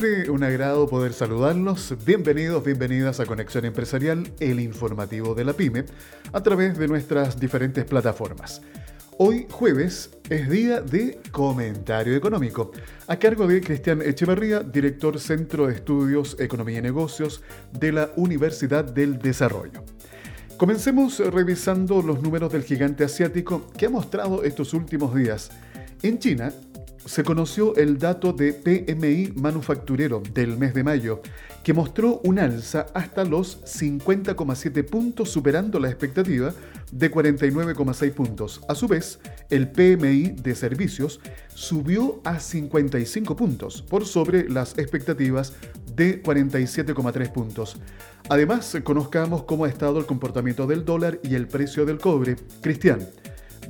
siempre, un agrado poder saludarlos. Bienvenidos, bienvenidas a Conexión Empresarial, el informativo de la PyME, a través de nuestras diferentes plataformas. Hoy jueves es día de comentario económico, a cargo de Cristian Echeverría, director Centro de Estudios Economía y Negocios de la Universidad del Desarrollo. Comencemos revisando los números del gigante asiático que ha mostrado estos últimos días. En China, se conoció el dato de PMI manufacturero del mes de mayo, que mostró un alza hasta los 50,7 puntos, superando la expectativa de 49,6 puntos. A su vez, el PMI de servicios subió a 55 puntos, por sobre las expectativas de 47,3 puntos. Además, conozcamos cómo ha estado el comportamiento del dólar y el precio del cobre. Cristian,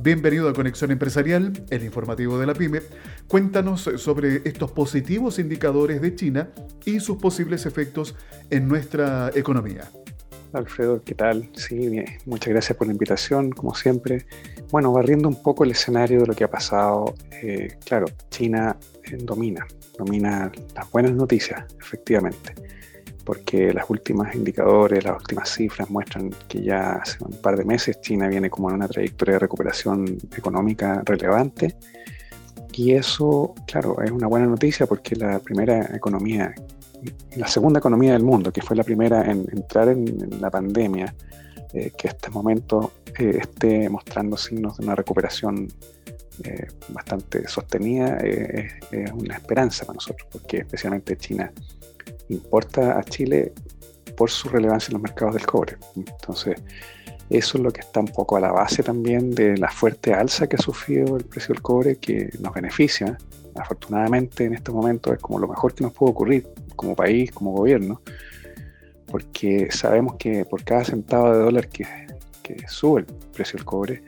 Bienvenido a Conexión Empresarial, el informativo de la PyME. Cuéntanos sobre estos positivos indicadores de China y sus posibles efectos en nuestra economía. Alfredo, ¿qué tal? Sí, muchas gracias por la invitación, como siempre. Bueno, barriendo un poco el escenario de lo que ha pasado, eh, claro, China eh, domina, domina las buenas noticias, efectivamente porque las últimas indicadores, las últimas cifras muestran que ya hace un par de meses China viene como en una trayectoria de recuperación económica relevante. Y eso, claro, es una buena noticia porque la primera economía, la segunda economía del mundo, que fue la primera en entrar en, la pandemia, eh, que hasta el momento eh, esté mostrando signos de una recuperación eh, bastante sostenida, es una esperanza para nosotros, porque especialmente China importa a Chile por su relevancia en los mercados del cobre. Entonces, eso es lo que está un poco a la base también de la fuerte alza que ha sufrido el precio del cobre, que nos beneficia. Afortunadamente, en este momento es como lo mejor que nos puede ocurrir como país, como gobierno, porque sabemos que por cada centavo de dólar que, que sube el precio del cobre,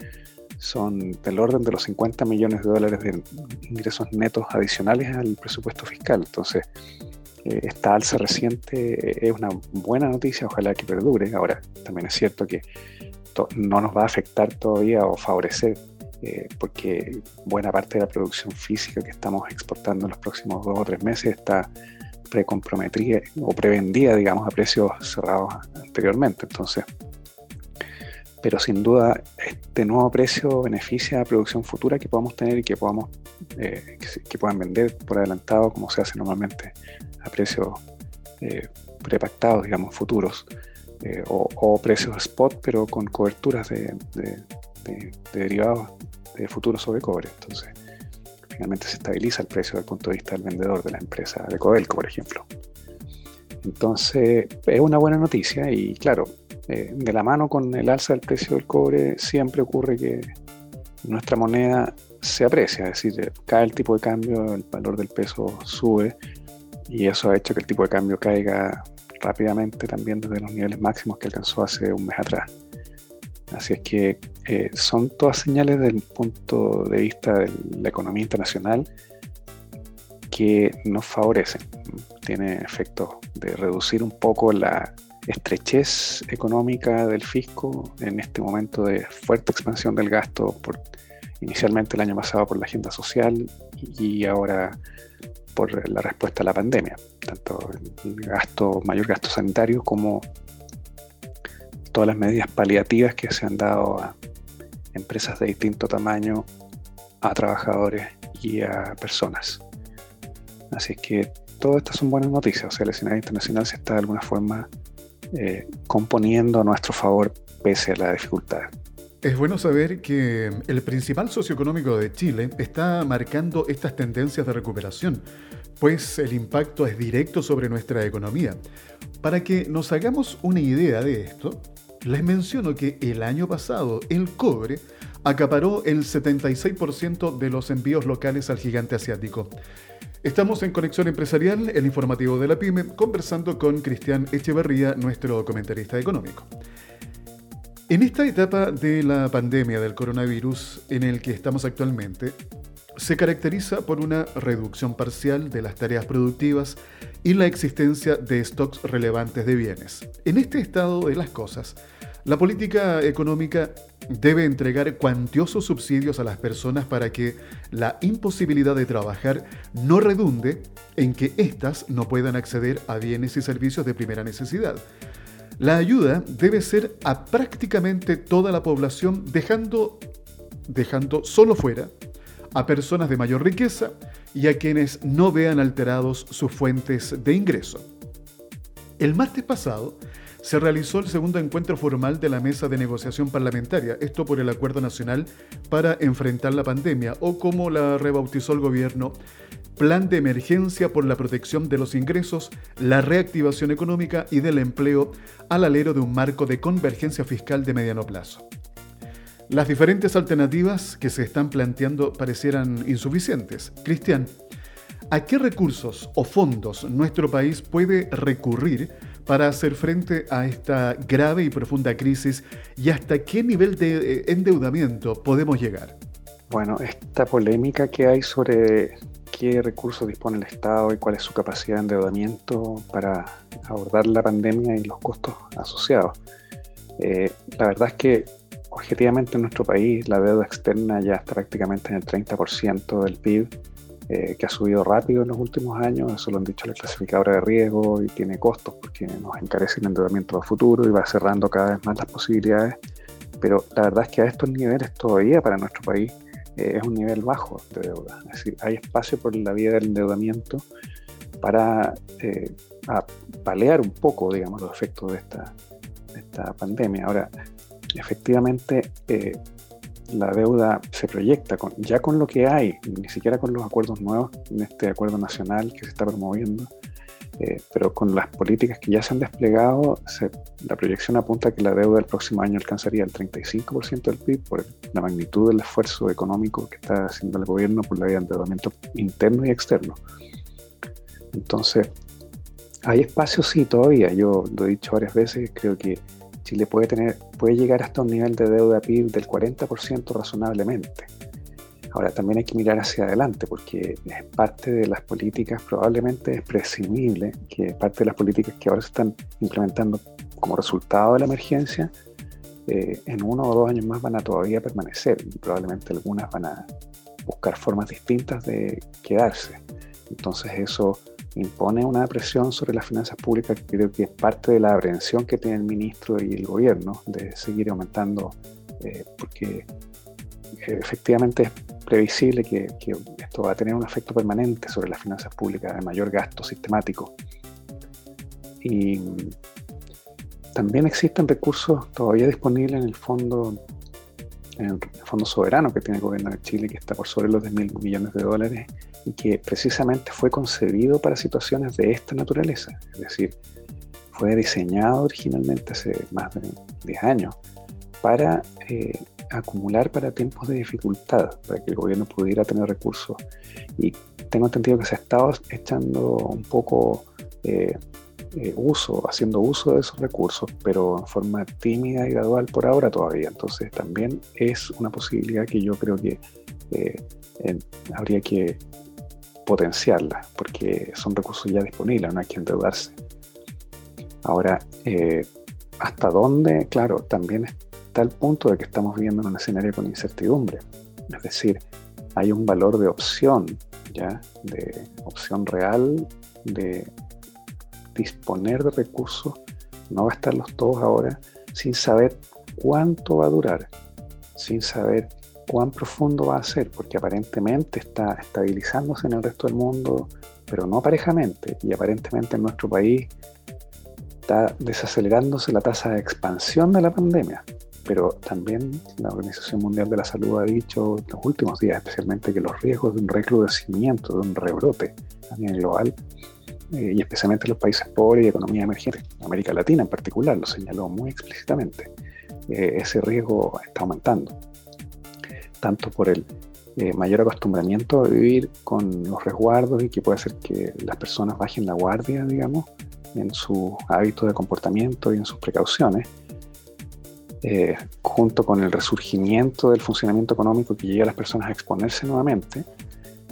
son del orden de los 50 millones de dólares de ingresos netos adicionales al presupuesto fiscal. Entonces, esta alza reciente es una buena noticia, ojalá que perdure. Ahora, también es cierto que no nos va a afectar todavía o favorecer, eh, porque buena parte de la producción física que estamos exportando en los próximos dos o tres meses está precomprometida o prevendida, digamos, a precios cerrados anteriormente. Entonces, pero sin duda este nuevo precio beneficia a producción futura que podamos tener y que podamos eh, que, puedan vender por adelantado como se hace normalmente a precios eh, prepactados, digamos, futuros, eh, o, precios spot, pero con coberturas de, derivados de futuros sobre cobre. Entonces, finalmente se estabiliza el precio desde el punto de vista del vendedor de la empresa de Codelco, por ejemplo. Entonces, es una buena noticia y claro, eh, de la mano con el alza del precio del cobre, siempre ocurre que nuestra moneda se aprecia, es decir, cae el tipo de cambio, el valor del peso sube y eso ha hecho que el tipo de cambio caiga rápidamente también desde los niveles máximos que alcanzó hace un mes atrás. Así es que eh, son todas señales desde el punto de vista de la economía internacional que nos favorecen. Tiene efectos de reducir un poco la estrechez económica del fisco en este momento de fuerte expansión del gasto, inicialmente el año pasado por la agenda social y ahora por la respuesta a la pandemia, tanto el gasto, mayor gasto sanitario como todas las medidas paliativas que se han dado a empresas de distinto tamaño, a trabajadores y a personas. Así que todas estas son buenas noticias, o sea, el escenario internacional se está de alguna forma eh, componiendo a nuestro favor pese a la dificultad. Es bueno saber que el principal socioeconómico de Chile está marcando estas tendencias de recuperación, pues el impacto es directo sobre nuestra economía. Para que nos hagamos una idea de esto, les menciono que el año pasado el cobre acaparó el 76% de los envíos locales al gigante asiático. Estamos en Conexión Empresarial, el informativo de la PyME, conversando con Cristian Echeverría, nuestro comentarista económico. En esta etapa de la pandemia del coronavirus en el que estamos actualmente, se caracteriza por una reducción parcial de las tareas productivas y la existencia de stocks relevantes de bienes. En este estado de las cosas, La política económica debe entregar cuantiosos subsidios a las personas para que la imposibilidad de trabajar no redunde en que éstas no puedan acceder a bienes y servicios de primera necesidad. La ayuda debe ser a prácticamente toda la población, dejando, dejando solo fuera a personas de mayor riqueza y a quienes no vean alterados sus fuentes de ingreso. El martes pasado, se realizó el segundo encuentro formal de la mesa de negociación parlamentaria, esto por el Acuerdo Nacional para enfrentar la pandemia, o como la rebautizó el gobierno, Plan de Emergencia por la Protección de los Ingresos, la Reactivación Económica y del Empleo al alero de un marco de convergencia fiscal de mediano plazo. Las diferentes alternativas que se están planteando parecieran insuficientes. Cristian, ¿a qué recursos o fondos nuestro país puede recurrir para hacer frente a esta grave y profunda crisis y hasta qué nivel de eh, endeudamiento podemos llegar? Bueno, esta polémica que hay sobre qué recursos dispone el Estado y cuál es su capacidad de endeudamiento para abordar la pandemia y los costos asociados. Eh, la verdad es que objetivamente en nuestro país la deuda externa ya está prácticamente en el 30% del PIB eh, que ha subido rápido en los últimos años, eso lo han dicho las clasificadoras de riesgo y tiene costos porque nos encarece el endeudamiento a futuro y va cerrando cada vez más las posibilidades, pero la verdad es que a estos niveles todavía para nuestro país eh, es un nivel bajo de deuda, es decir, hay espacio por la vía del endeudamiento para eh, palear un poco, digamos, los efectos de esta, de esta pandemia. Ahora, efectivamente, la deuda se proyecta con, ya con lo que hay, ni siquiera con los acuerdos nuevos, en este acuerdo nacional que se está promoviendo, eh, pero con las políticas que ya se han desplegado, la proyección apunta a que la deuda del próximo año alcanzaría el 35% del PIB por la magnitud del esfuerzo económico que está haciendo el gobierno por la vía de endeudamiento interno y externo. Entonces, hay espacio sí todavía, yo lo he dicho varias veces, creo que Chile puede, tener, puede llegar hasta un nivel de deuda PIB del 40% razonablemente. Ahora, también hay que mirar hacia adelante porque es parte de las políticas, probablemente es presumible que parte de las políticas que ahora se están implementando como resultado de la emergencia, eh, en uno o dos años más van a todavía permanecer y probablemente algunas van a buscar formas distintas de quedarse. Entonces eso impone una presión sobre las finanzas públicas que creo que es parte de la aprehensión que tiene el ministro y el gobierno de seguir aumentando, eh, porque eh, efectivamente es previsible que, esto va a tener un efecto permanente sobre las finanzas públicas de mayor gasto sistemático. Y también existen recursos todavía disponibles en el fondo fondo soberano que tiene el gobierno de Chile, que está por sobre los 10 mil millones de dólares y que precisamente fue concebido para situaciones de esta naturaleza. Es decir, fue diseñado originalmente hace más de 10 años para eh, acumular para tiempos de dificultad, para que el gobierno pudiera tener recursos. Y tengo entendido que se ha estado echando un poco eh, eh, uso, haciendo uso de esos recursos, pero en forma tímida y gradual por ahora todavía. Entonces también es una posibilidad que yo creo que habría que potenciarla, porque son recursos ya disponibles, no hay que endeudarse. Ahora, eh, ¿hasta dónde? Claro, también está el punto de que estamos viviendo en un escenario con incertidumbre. Es decir, hay un valor de opción, ¿ya? De opción real de disponer de recursos, no gastarlos todos ahora, sin saber cuánto va a durar, sin saber cuán profundo va a ser, porque aparentemente está estabilizándose en el resto del mundo, pero no parejamente, y aparentemente en nuestro país está desacelerándose la tasa de expansión de la pandemia. Pero también la Organización Mundial de la Salud ha dicho en los últimos días especialmente que los riesgos de un recrudecimiento, de un rebrote a nivel global, eh, y especialmente en los países pobres y economía emergente, América Latina en particular, lo señaló muy explícitamente, eh, ese riesgo está aumentando tanto por el eh, mayor acostumbramiento a vivir con los resguardos y que puede hacer que las personas bajen la guardia, digamos, en su hábito de comportamiento y en sus precauciones, eh, junto con el resurgimiento del funcionamiento económico que lleva a las personas a exponerse nuevamente,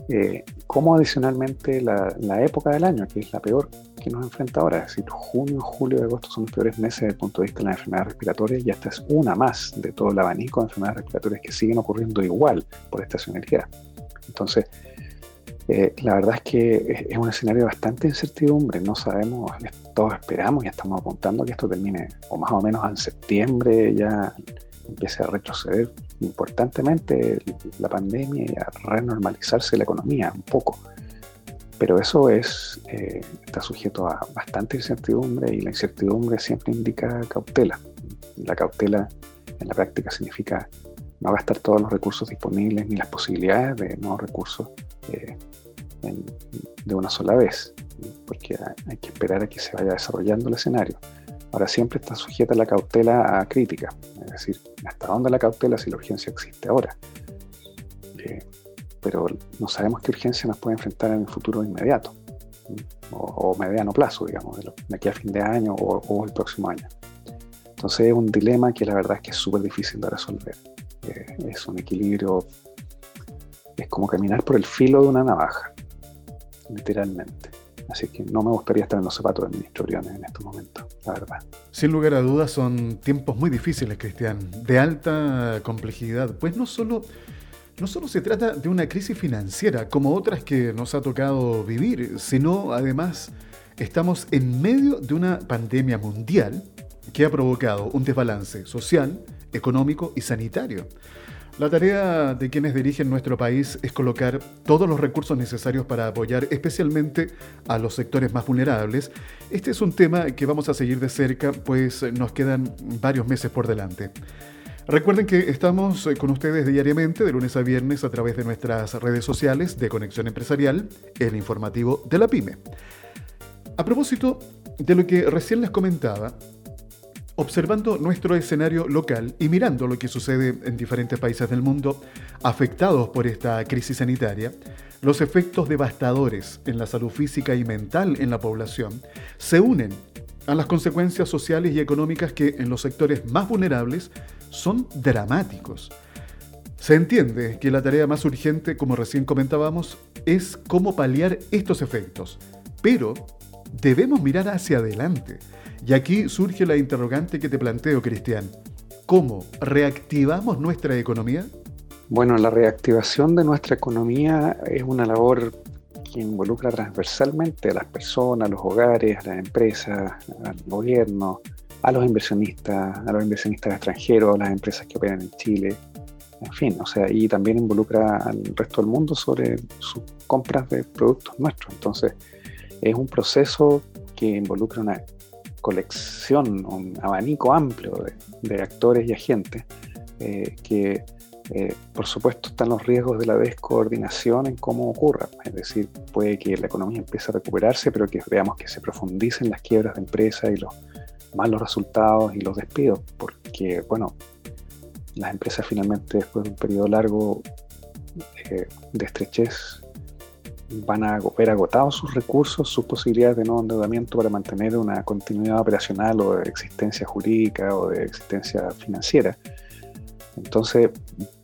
eh, como adicionalmente la, época del año, que es la peor que nos enfrenta ahora, es decir, junio, julio y agosto son los peores meses desde el punto de vista de las enfermedades respiratorias y esta es una más de todo el abanico de enfermedades respiratorias que siguen ocurriendo igual por estacionalidad. Entonces, eh, la verdad es que es un escenario de bastante incertidumbre, no sabemos, todos esperamos y estamos apuntando que esto termine, o más o menos en septiembre ya empiece a retroceder importantemente la pandemia y a renormalizarse la economía un poco. Pero eso es, eh, está sujeto a bastante incertidumbre y la incertidumbre siempre indica cautela. La cautela en la práctica significa no gastar todos los recursos disponibles ni las posibilidades de nuevos recursos eh, de una sola vez, porque hay que esperar a que se vaya desarrollando el escenario. Ahora siempre está sujeta la cautela a crítica, es decir, hasta dónde la cautela si la urgencia existe ahora. Eh, pero no sabemos qué urgencia nos puede enfrentar en el futuro inmediato, o, mediano plazo, digamos, de, aquí a fin de año o, el próximo año. Entonces es un dilema que la verdad es que es súper difícil de resolver. Eh, es un equilibrio, es como caminar por el filo de una navaja literalmente. Así que no me gustaría estar en los zapatos del ministro Briones en estos momentos, la verdad. Sin lugar a dudas son tiempos muy difíciles, Cristian, de alta complejidad, pues no solo, no solo se trata de una crisis financiera como otras que nos ha tocado vivir, sino además estamos en medio de una pandemia mundial que ha provocado un desbalance social, económico y sanitario. La tarea de quienes dirigen nuestro país es colocar todos los recursos necesarios para apoyar especialmente a los sectores más vulnerables. Este es un tema que vamos a seguir de cerca, pues nos quedan varios meses por delante. Recuerden que estamos con ustedes diariamente, de lunes a viernes, a través de nuestras redes sociales de Conexión Empresarial, el informativo de la PyME. A propósito de lo que recién les comentaba, Observando nuestro escenario local y mirando lo que sucede en diferentes países del mundo afectados por esta crisis sanitaria, los efectos devastadores en la salud física y mental en la población se unen a las consecuencias sociales y económicas que en los sectores más vulnerables son dramáticos. Se entiende que la tarea más urgente, como recién comentábamos, es cómo paliar estos efectos, pero debemos mirar hacia adelante y aquí surge la interrogante que te planteo, Cristian. ¿Cómo reactivamos nuestra economía? Bueno, la reactivación de nuestra economía es una labor que involucra transversalmente a las personas, a los hogares, a las empresas, al gobierno, a los inversionistas, a los inversionistas extranjeros, a las empresas que operan en Chile, en fin, o sea, y también involucra al resto del mundo sobre sus compras de productos nuestros. Entonces, es un proceso que involucra una colección, un abanico amplio de, actores y agentes, eh, que eh, por supuesto están los riesgos de la descoordinación en cómo ocurra. Es decir, puede que la economía empiece a recuperarse, pero que veamos que se profundicen las quiebras de empresas y los malos resultados y los despidos, porque, bueno, las empresas finalmente después de un periodo largo eh, de estrechez van a ver agotados sus recursos, sus posibilidades de nuevo endeudamiento para mantener una continuidad operacional o de existencia jurídica o de existencia financiera. Entonces,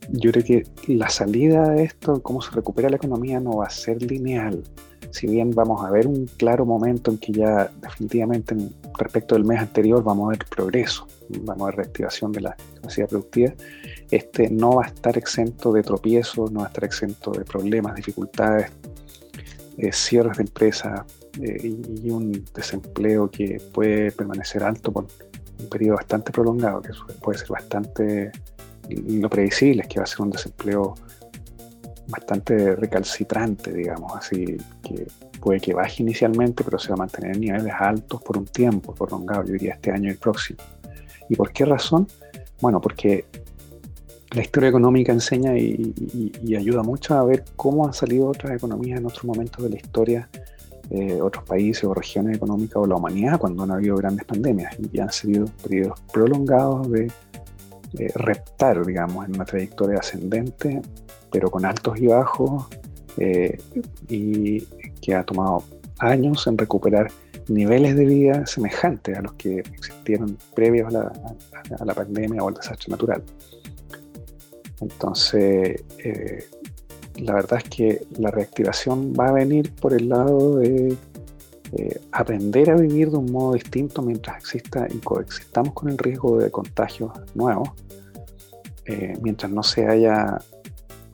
yo creo que la salida de esto, cómo se recupera la economía, no va a ser lineal. Si bien vamos a ver un claro momento en que ya definitivamente respecto del mes anterior vamos a ver progreso, vamos a ver reactivación de la capacidad productiva, este no va a estar exento de tropiezos, no va a estar exento de problemas, dificultades, eh, cierres de empresas eh, y, un desempleo que puede permanecer alto por un periodo bastante prolongado, que puede ser bastante... Lo previsible es que va a ser un desempleo bastante recalcitrante, digamos, así que puede que baje inicialmente, pero se va a mantener en niveles altos por un tiempo prolongado, yo diría este año y el próximo. ¿Y por qué razón? Bueno, porque la historia económica enseña y, ayuda mucho a ver cómo han salido otras economías en otros momentos de la historia, eh, otros países o regiones económicas o la humanidad cuando han habido grandes pandemias y han sido periodos prolongados de reptar, digamos, en una trayectoria ascendente, pero con altos y bajos eh, y que ha tomado años en recuperar niveles de vida semejantes a los que existieron previos a la, a la pandemia o al desastre natural. Entonces, eh, la verdad es que la reactivación va a venir por el lado de eh, aprender a vivir de un modo distinto mientras exista y coexistamos con el riesgo de contagios nuevos, eh, mientras no se haya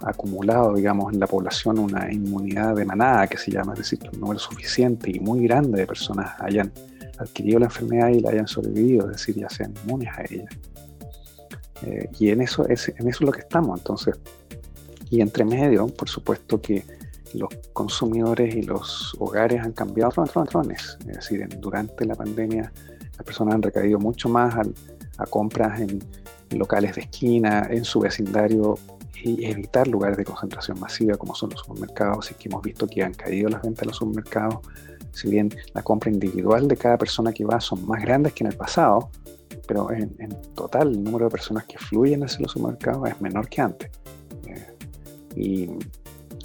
acumulado, digamos, en la población una inmunidad de manada, que se llama, es decir, un número suficiente y muy grande de personas hayan adquirido la enfermedad y la hayan sobrevivido, es decir, ya sean inmunes a ella. Eh, y en eso, es, en eso es lo que estamos, entonces. Y entre medio, por supuesto que los consumidores y los hogares han cambiado patrones. Es decir, durante la pandemia las personas han recaído mucho más a compras en, locales de esquina, en su vecindario y evitar lugares de concentración masiva como son los supermercados y que hemos visto que han caído las ventas de los supermercados. Si bien la compra individual de cada persona que va son más grandes que en el pasado, pero en, total el número de personas que fluyen hacia los supermercados es menor que antes. Eh,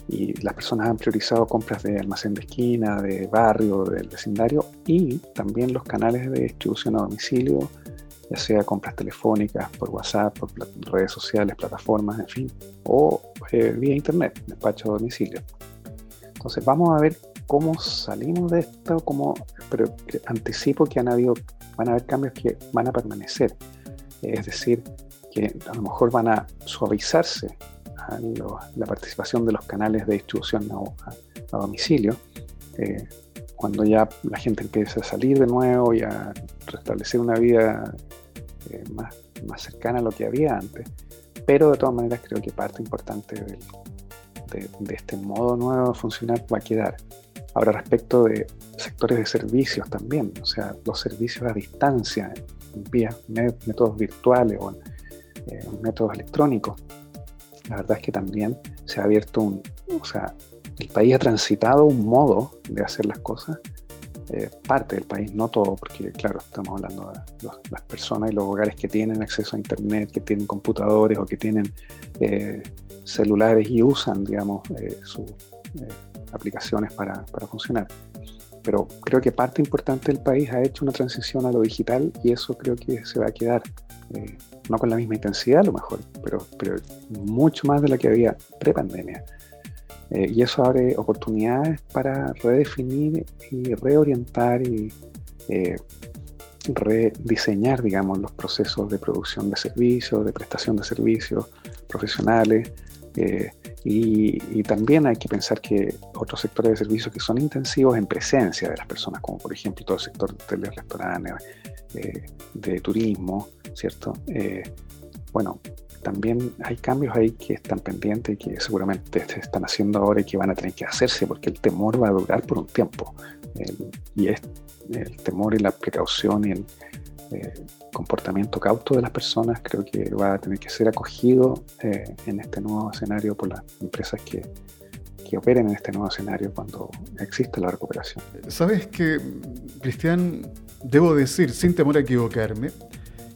y las personas han priorizado compras de almacén de esquina, de barrio, del vecindario y también los canales de distribución a domicilio, ya sea compras telefónicas, por WhatsApp, por redes sociales, plataformas, en fin, o eh, vía internet, despacho a domicilio. Entonces vamos a ver cómo salimos de esto, cómo, pero anticipo que han habido, van a haber cambios que van a permanecer. Es decir, que a lo mejor van a suavizarse la participación de los canales de distribución a, domicilio, eh, cuando ya la gente empieza a salir de nuevo y a restablecer una vida eh, más, más cercana a lo que había antes. Pero de todas maneras creo que parte importante de, este modo nuevo de funcionar va a quedar. Ahora respecto de sectores de servicios también, o sea, los servicios a distancia, vía métodos virtuales o eh, métodos electrónicos, la verdad es que también se ha abierto un, o sea, el país ha transitado un modo de hacer las cosas, eh, parte del país, no todo, porque claro, estamos hablando de las personas y los hogares que tienen acceso a Internet, que tienen computadores o que tienen eh, celulares y usan, digamos, eh, sus aplicaciones para, para funcionar. Pero creo que parte importante del país ha hecho una transición a lo digital y eso creo que se va a quedar no con la misma intensidad a lo mejor, pero, pero mucho más de la que había pre-pandemia. Eh, y eso abre oportunidades para redefinir y reorientar y eh, rediseñar, digamos, los procesos de producción de servicios, de prestación de servicios profesionales. Eh, y, también hay que pensar que otros sectores de servicios que son intensivos en presencia de las personas, como por ejemplo todo el sector de restaurantes, de turismo, ¿cierto? Eh, bueno, también hay cambios ahí que están pendientes y que seguramente se están haciendo ahora y que van a tener que hacerse porque el temor va a durar por un tiempo. y es el temor y la precaución y el eh, comportamiento cauto de las personas creo que va a tener que ser acogido eh, en este nuevo escenario por las empresas que, que operen en este nuevo escenario cuando existe la recuperación. Sabes que, Cristian, debo decir, sin temor a equivocarme,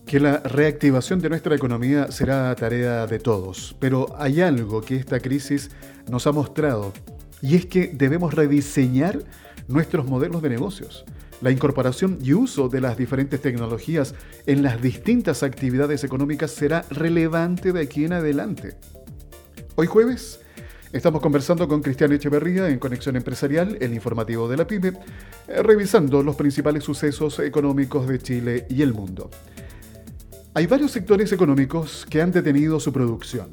que la reactivación de nuestra economía será tarea de todos, pero hay algo que esta crisis nos ha mostrado, y es que debemos rediseñar nuestros modelos de negocios. La incorporación y uso de las diferentes tecnologías en las distintas actividades económicas será relevante de aquí en adelante. Hoy jueves estamos conversando con Cristian Echeverría en Conexión Empresarial, el informativo de la PyME, eh, revisando los principales sucesos económicos de Chile y el mundo. Hay varios sectores económicos que han detenido su producción.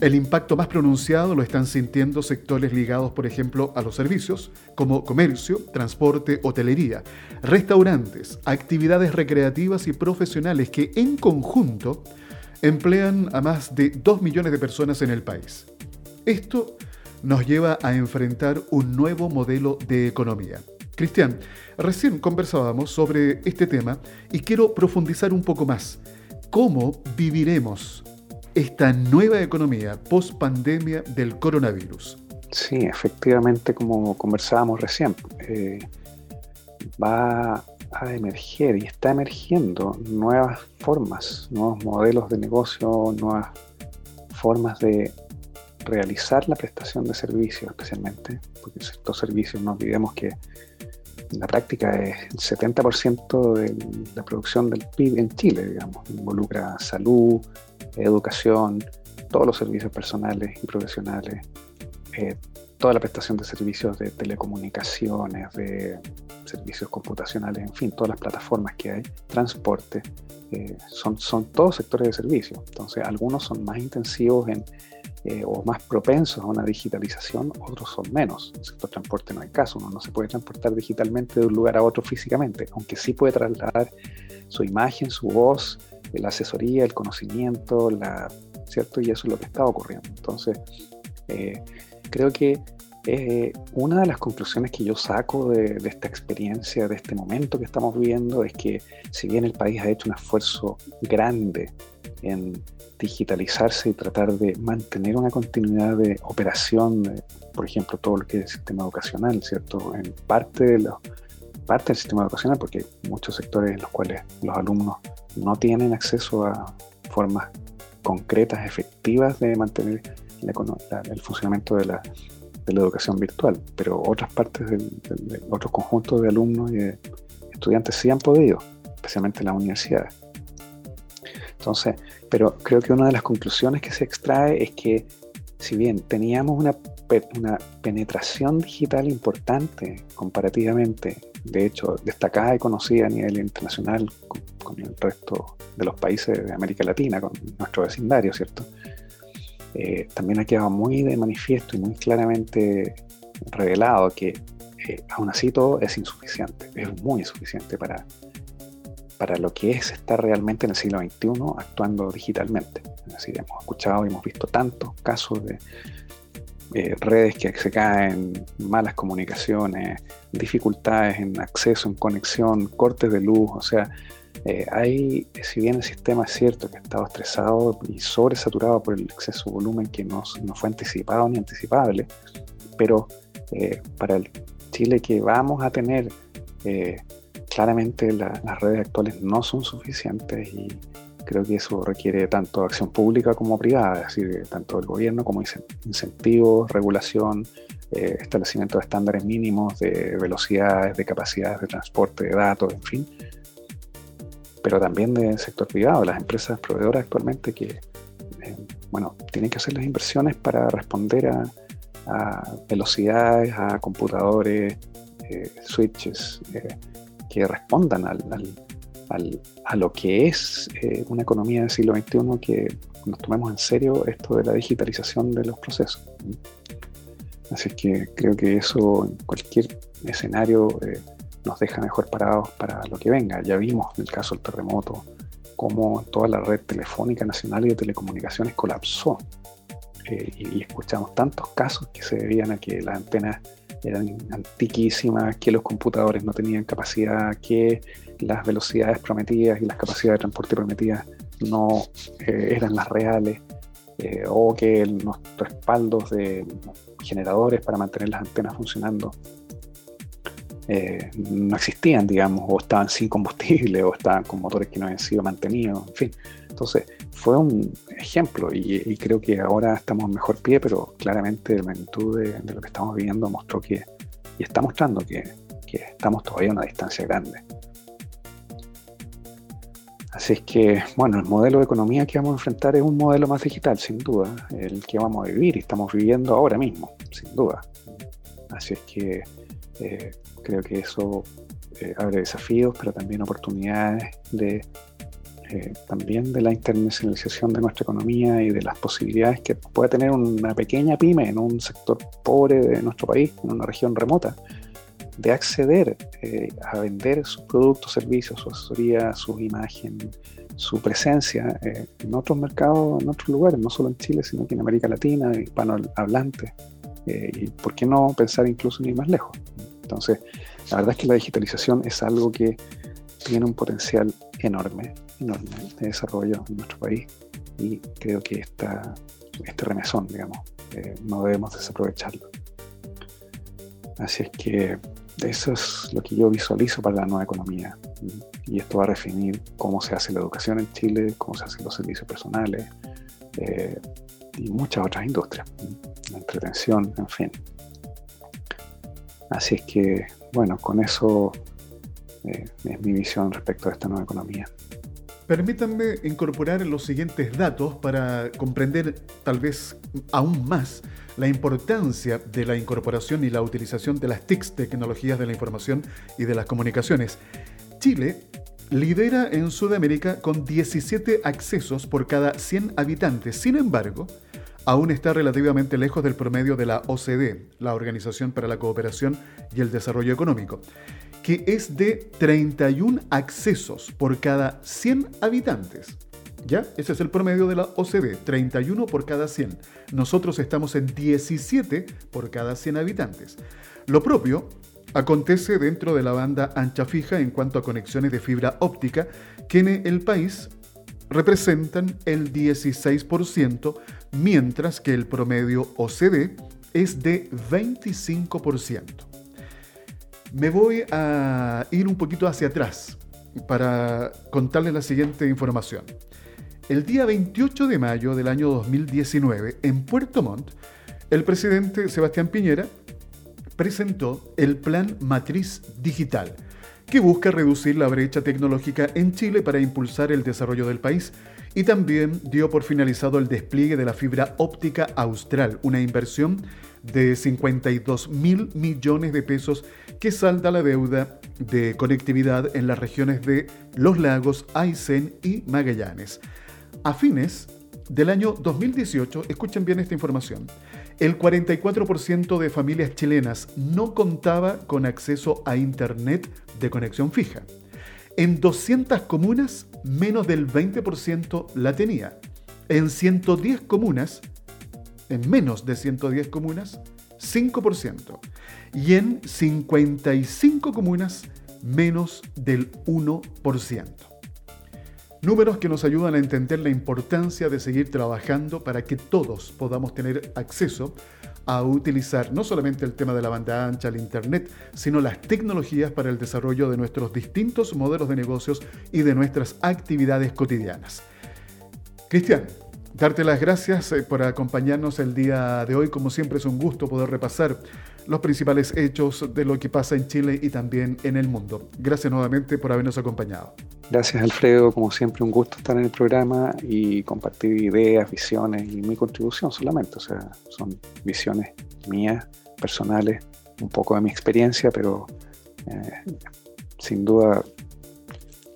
El impacto más pronunciado lo están sintiendo sectores ligados, por ejemplo, a los servicios, como comercio, transporte, hotelería, restaurantes, actividades recreativas y profesionales que en conjunto emplean a más de 2 millones de personas en el país. Esto nos lleva a enfrentar un nuevo modelo de economía. Cristian, recién conversábamos sobre este tema y quiero profundizar un poco más cómo viviremos esta nueva economía post pandemia del coronavirus. Sí, efectivamente, como conversábamos recién, eh, va a emerger y está emergiendo nuevas formas, nuevos modelos de negocio, nuevas formas de realizar la prestación de servicios especialmente, porque estos servicios no olvidemos que la práctica es el 70% de la producción del PIB en Chile, digamos. Involucra salud, educación, todos los servicios personales y profesionales, eh, toda la prestación de servicios de telecomunicaciones, de servicios computacionales, en fin, todas las plataformas que hay, transporte, eh, son, son todos sectores de servicio. Entonces, algunos son más intensivos en, eh, o más propensos a una digitalización, otros son menos. En el sector transporte no hay caso, uno no se puede transportar digitalmente de un lugar a otro físicamente, aunque sí puede trasladar su imagen, su voz, la asesoría, el conocimiento, la, ¿cierto? Y eso es lo que está ocurriendo. Entonces, eh, creo que eh, una de las conclusiones que yo saco de, esta experiencia, de este momento que estamos viviendo, es que si bien el país ha hecho un esfuerzo grande en digitalizarse y tratar de mantener una continuidad de operación, por ejemplo, todo lo que es el sistema educacional, ¿cierto? En parte, de los, parte del sistema educacional, porque hay muchos sectores en los cuales los alumnos no tienen acceso a formas concretas, efectivas de mantener el funcionamiento de la, de la educación virtual, pero otras partes de otros conjuntos de alumnos y de estudiantes sí han podido, especialmente en las universidades. Entonces, pero creo que una de las conclusiones que se extrae es que si bien teníamos una, una penetración digital importante comparativamente, de hecho destacada y conocida a nivel internacional con, el resto de los países de América Latina, con nuestro vecindario, ¿cierto? Eh, también ha quedado muy de manifiesto y muy claramente revelado que eh, aún así todo es insuficiente, es muy insuficiente para, para lo que es estar realmente en el siglo XXI actuando digitalmente. Es decir, hemos escuchado y hemos visto tantos casos de eh, redes que se caen, malas comunicaciones, dificultades en acceso, en conexión, cortes de luz, o sea, eh, hay, si bien el sistema es cierto que ha estado estresado y sobresaturado por el exceso de volumen que no, no fue anticipado ni anticipable, pero eh, para el Chile que vamos a tener, eh, claramente las redes actuales no son suficientes y creo que eso requiere tanto acción pública como privada, es decir, tanto del gobierno como incentivos, regulación, establecimiento de estándares mínimos de velocidades, de capacidades de transporte de datos, en fin, pero también del sector privado, las empresas proveedoras actualmente que, eh, bueno, tienen que hacer las inversiones para responder a, velocidades, a computadores, eh, switches, eh, que respondan al, a lo que es una economía del siglo XXI, que nos tomemos en serio esto de la digitalización de los procesos. Así que creo que eso en cualquier escenario nos deja mejor parados para lo que venga. Ya vimos en el caso del terremoto cómo toda la red telefónica nacional y de telecomunicaciones colapsó. Eh, y, escuchamos tantos casos que se debían a que las antenas eran antiquísimas, que los computadores no tenían capacidad, que las velocidades prometidas y las capacidades de transporte prometidas no eh, eran las reales, eh, o que los respaldos de generadores para mantener las antenas funcionando eh, no existían, digamos, o estaban sin combustible, o estaban con motores que no habían sido mantenidos, en fin. Entonces, fue un ejemplo y, creo que ahora estamos en mejor pie, pero claramente la magnitud de, lo que estamos viviendo mostró que, y está mostrando que, estamos todavía a una distancia grande. Así es que, bueno, el modelo de economía que vamos a enfrentar es un modelo más digital, sin duda, el que vamos a vivir y estamos viviendo ahora mismo, sin duda. Así es que eh, creo que eso eh, abre desafíos, pero también oportunidades de eh, también de la internacionalización de nuestra economía y de las posibilidades que pueda tener una pequeña pyme en un sector pobre de nuestro país, en una región remota, de acceder a vender sus productos, servicios, su asesoría, su imagen, su presencia en otros mercados, en otros lugares, no solo en Chile, sino que en América Latina, hispanohablante. y por qué no pensar incluso ni más lejos. Entonces, la verdad es que la digitalización es algo que tiene un potencial enorme, enorme de desarrollo en nuestro país y creo que esta, este remesón, digamos, eh, no debemos desaprovecharlo. Así es que eso es lo que yo visualizo para la nueva economía. Y esto va a definir cómo se hace la educación en Chile, cómo se hacen los servicios personales eh, y muchas otras industrias, la entretención, en fin. Así es que, bueno, con eso eh, es mi visión respecto a esta nueva economía. Permítanme incorporar los siguientes datos para comprender tal vez aún más la importancia de la incorporación y la utilización de las TICs, tecnologías de la información y de las comunicaciones. Chile lidera en Sudamérica con 17 accesos por cada 100 habitantes. Sin embargo, aún está relativamente lejos del promedio de la OCDE, la Organización para la Cooperación y el Desarrollo Económico que es de 31 accesos por cada 100 habitantes. ¿Ya? Ese es el promedio de la OCDE, 31 por cada 100. Nosotros estamos en 17 por cada 100 habitantes. Lo propio acontece dentro de la banda ancha fija en cuanto a conexiones de fibra óptica, que en el país representan el 16%, mientras que el promedio OCDE es de 25% me voy a ir un poquito hacia atrás para contarles la siguiente información. El día 28 de mayo del año 2019, en Puerto Montt, el presidente Sebastián Piñera presentó el Plan Matriz Digital, que busca reducir la brecha tecnológica en Chile para impulsar el desarrollo del país y también dio por finalizado el despliegue de la fibra óptica austral, una inversión de 52 mil millones de pesos que salda la deuda de conectividad en las regiones de Los Lagos, Aysén y Magallanes. A fines del año 2018, escuchen bien esta información, el 44% de familias chilenas no contaba con acceso a Internet de conexión fija. En 200 comunas, menos del 20% la tenía. En 110 comunas, en menos de 110 comunas, 5%. Y en 55 comunas, menos del 1%. Números que nos ayudan a entender la importancia de seguir trabajando para que todos podamos tener acceso a utilizar no solamente el tema de la banda ancha, el Internet, sino las tecnologías para el desarrollo de nuestros distintos modelos de negocios y de nuestras actividades cotidianas. Cristian, darte las gracias eh, por acompañarnos el día de hoy. Como siempre es un gusto poder repasar los principales hechos de lo que pasa en Chile y también en el mundo. Gracias nuevamente por habernos acompañado. Gracias Alfredo, como siempre un gusto estar en el programa y compartir ideas, visiones y mi contribución solamente, o sea, son visiones mías, personales, un poco de mi experiencia, pero eh, sin duda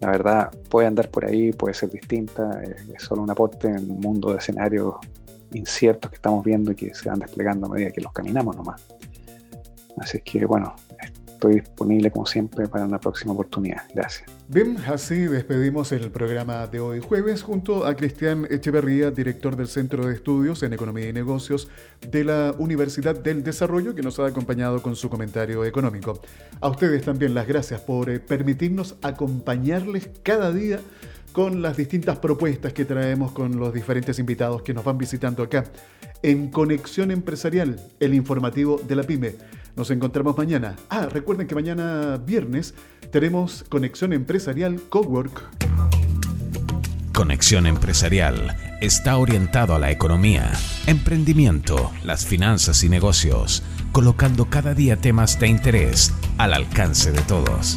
la verdad puede andar por ahí, puede ser distinta, es solo un aporte en un mundo de escenarios inciertos que estamos viendo y que se van desplegando a medida que los caminamos nomás. Así que bueno, estoy disponible como siempre para una próxima oportunidad. Gracias. Bien, así despedimos el programa de hoy jueves junto a Cristian Echeverría, director del Centro de Estudios en Economía y Negocios de la Universidad del Desarrollo, que nos ha acompañado con su comentario económico. A ustedes también las gracias por eh, permitirnos acompañarles cada día con las distintas propuestas que traemos con los diferentes invitados que nos van visitando acá en Conexión Empresarial, el informativo de la PyME. Nos encontramos mañana. Ah, recuerden que mañana viernes tenemos Conexión Empresarial Cowork. Conexión Empresarial está orientado a la economía, emprendimiento, las finanzas y negocios, colocando cada día temas de interés al alcance de todos.